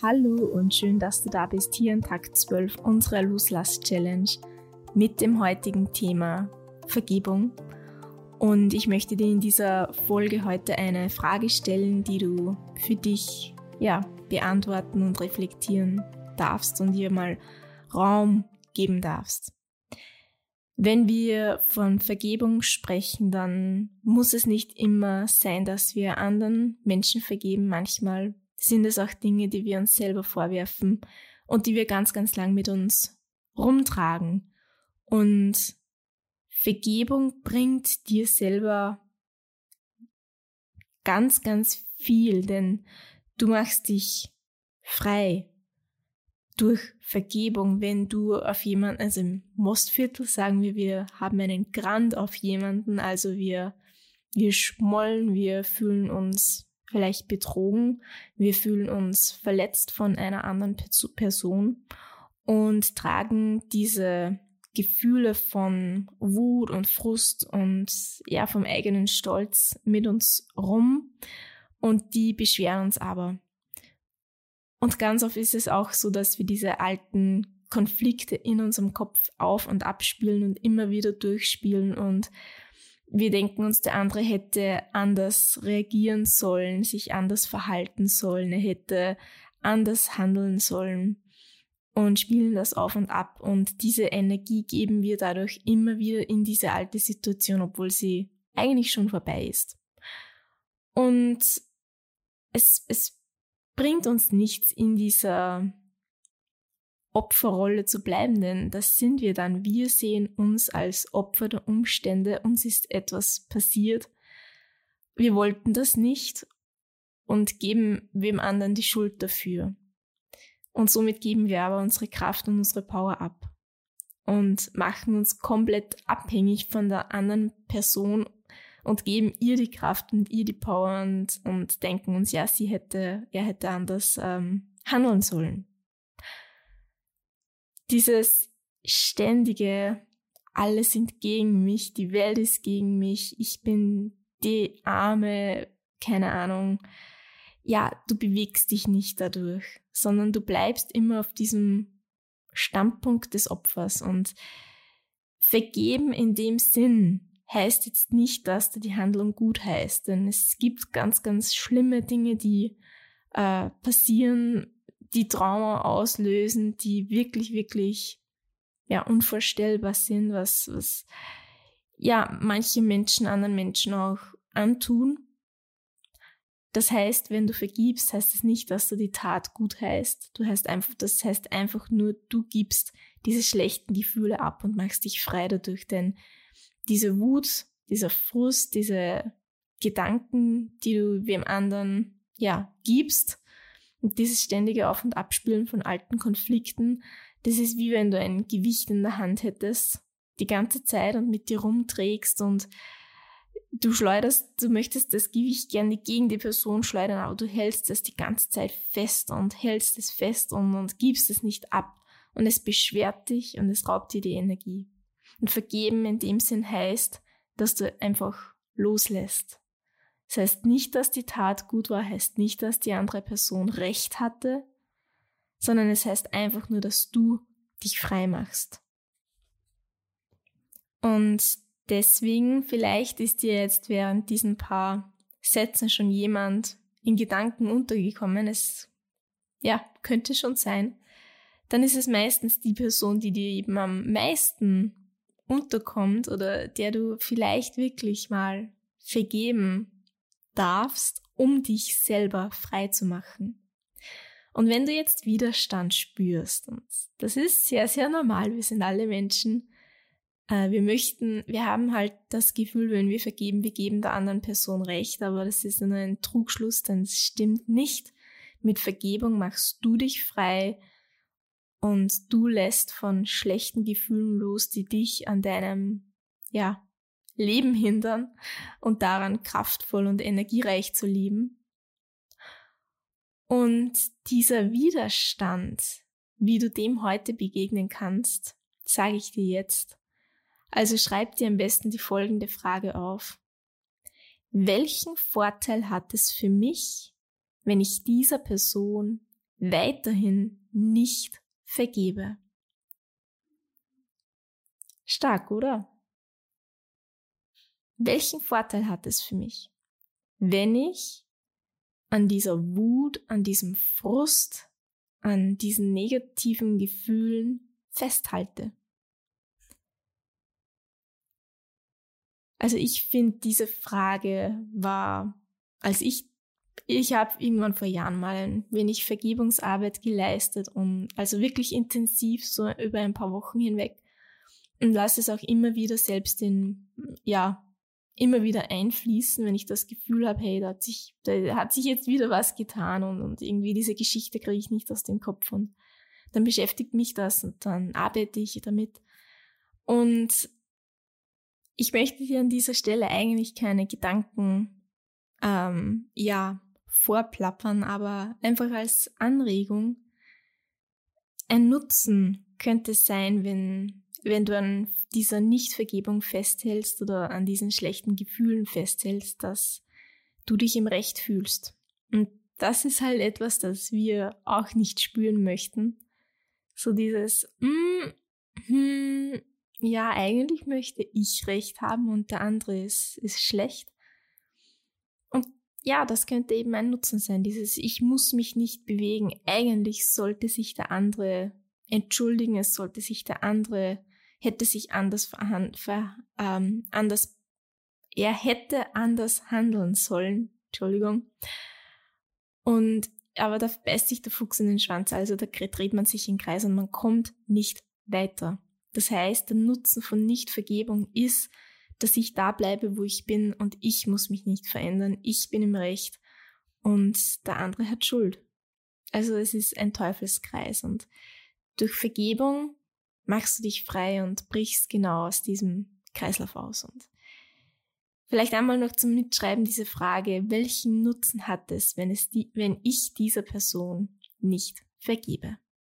Hallo und schön, dass du da bist hier in Tag 12 unserer Loslass-Challenge mit dem heutigen Thema Vergebung. Und ich möchte dir in dieser Folge heute eine Frage stellen, die du für dich ja, beantworten und reflektieren darfst und dir mal Raum geben darfst. Wenn wir von Vergebung sprechen, dann muss es nicht immer sein, dass wir anderen Menschen vergeben. Manchmal sind es auch Dinge, die wir uns selber vorwerfen und die wir ganz, ganz lang mit uns rumtragen. Und Vergebung bringt dir selber ganz, ganz viel, denn du machst dich frei durch Vergebung, wenn du auf jemanden, also im Mostviertel sagen wir, wir haben einen Grand auf jemanden, also wir, wir schmollen, wir fühlen uns vielleicht betrogen, wir fühlen uns verletzt von einer anderen Person und tragen diese Gefühle von Wut und Frust und ja vom eigenen Stolz mit uns rum und die beschweren uns aber. Und ganz oft ist es auch so, dass wir diese alten Konflikte in unserem Kopf auf und abspielen und immer wieder durchspielen und wir denken uns, der andere hätte anders reagieren sollen, sich anders verhalten sollen, er hätte anders handeln sollen und spielen das auf und ab. Und diese Energie geben wir dadurch immer wieder in diese alte Situation, obwohl sie eigentlich schon vorbei ist. Und es, es bringt uns nichts in dieser Opferrolle zu bleiben, denn das sind wir dann. Wir sehen uns als Opfer der Umstände, uns ist etwas passiert. Wir wollten das nicht und geben wem anderen die Schuld dafür. Und somit geben wir aber unsere Kraft und unsere Power ab und machen uns komplett abhängig von der anderen Person und geben ihr die Kraft und ihr die Power und, und denken uns, ja, sie hätte, er hätte anders ähm, handeln sollen dieses ständige, alle sind gegen mich, die Welt ist gegen mich, ich bin die arme, keine Ahnung. Ja, du bewegst dich nicht dadurch, sondern du bleibst immer auf diesem Standpunkt des Opfers und vergeben in dem Sinn heißt jetzt nicht, dass da die Handlung gut heißt, denn es gibt ganz, ganz schlimme Dinge, die äh, passieren die Trauma auslösen, die wirklich, wirklich ja unvorstellbar sind, was, was ja manche Menschen anderen Menschen auch antun. Das heißt, wenn du vergibst, heißt es das nicht, dass du die Tat gut heißt. Du heißt einfach, das heißt einfach nur, du gibst diese schlechten Gefühle ab und machst dich frei dadurch, denn diese Wut, dieser Frust, diese Gedanken, die du wem anderen ja gibst, und dieses ständige Auf- und Abspielen von alten Konflikten, das ist wie wenn du ein Gewicht in der Hand hättest, die ganze Zeit und mit dir rumträgst und du schleuderst, du möchtest das Gewicht gerne gegen die Person schleudern, aber du hältst es die ganze Zeit fest und hältst es fest und, und gibst es nicht ab. Und es beschwert dich und es raubt dir die Energie. Und vergeben in dem Sinn heißt, dass du einfach loslässt. Das heißt nicht, dass die Tat gut war, heißt nicht, dass die andere Person recht hatte, sondern es heißt einfach nur, dass du dich frei machst. Und deswegen, vielleicht ist dir jetzt während diesen paar Sätzen schon jemand in Gedanken untergekommen, es, ja, könnte schon sein, dann ist es meistens die Person, die dir eben am meisten unterkommt oder der du vielleicht wirklich mal vergeben darfst, um dich selber frei zu machen. Und wenn du jetzt Widerstand spürst, und das ist sehr, sehr normal, wir sind alle Menschen, äh, wir möchten, wir haben halt das Gefühl, wenn wir vergeben, wir geben der anderen Person recht, aber das ist nur ein Trugschluss, denn es stimmt nicht. Mit Vergebung machst du dich frei und du lässt von schlechten Gefühlen los, die dich an deinem, ja, Leben hindern und daran kraftvoll und energiereich zu leben. Und dieser Widerstand, wie du dem heute begegnen kannst, sage ich dir jetzt. Also schreib dir am besten die folgende Frage auf. Welchen Vorteil hat es für mich, wenn ich dieser Person weiterhin nicht vergebe. Stark, oder? Welchen Vorteil hat es für mich, wenn ich an dieser Wut, an diesem Frust, an diesen negativen Gefühlen festhalte? Also ich finde, diese Frage war, als ich, ich habe irgendwann vor Jahren mal ein wenig Vergebungsarbeit geleistet und also wirklich intensiv so über ein paar Wochen hinweg und lasse es auch immer wieder selbst in, ja, immer wieder einfließen, wenn ich das Gefühl habe, hey, da hat sich, da hat sich jetzt wieder was getan und, und irgendwie diese Geschichte kriege ich nicht aus dem Kopf und dann beschäftigt mich das und dann arbeite ich damit. Und ich möchte dir an dieser Stelle eigentlich keine Gedanken, ähm, ja, vorplappern, aber einfach als Anregung. Ein Nutzen könnte sein, wenn wenn du an dieser Nichtvergebung festhältst oder an diesen schlechten Gefühlen festhältst, dass du dich im Recht fühlst. Und das ist halt etwas, das wir auch nicht spüren möchten. So dieses, mm, hm, ja, eigentlich möchte ich Recht haben und der andere ist, ist schlecht. Und ja, das könnte eben ein Nutzen sein, dieses Ich muss mich nicht bewegen. Eigentlich sollte sich der andere entschuldigen, es sollte sich der andere hätte sich anders ver, ähm, anders, er hätte anders handeln sollen, Entschuldigung. Und, aber da beißt sich der Fuchs in den Schwanz, also da dreht man sich in Kreis und man kommt nicht weiter. Das heißt, der Nutzen von Nichtvergebung ist, dass ich da bleibe, wo ich bin und ich muss mich nicht verändern. Ich bin im Recht und der andere hat Schuld. Also es ist ein Teufelskreis und durch Vergebung machst du dich frei und brichst genau aus diesem Kreislauf aus. Und vielleicht einmal noch zum Mitschreiben diese Frage, welchen Nutzen hat es, wenn, es die, wenn ich dieser Person nicht vergebe?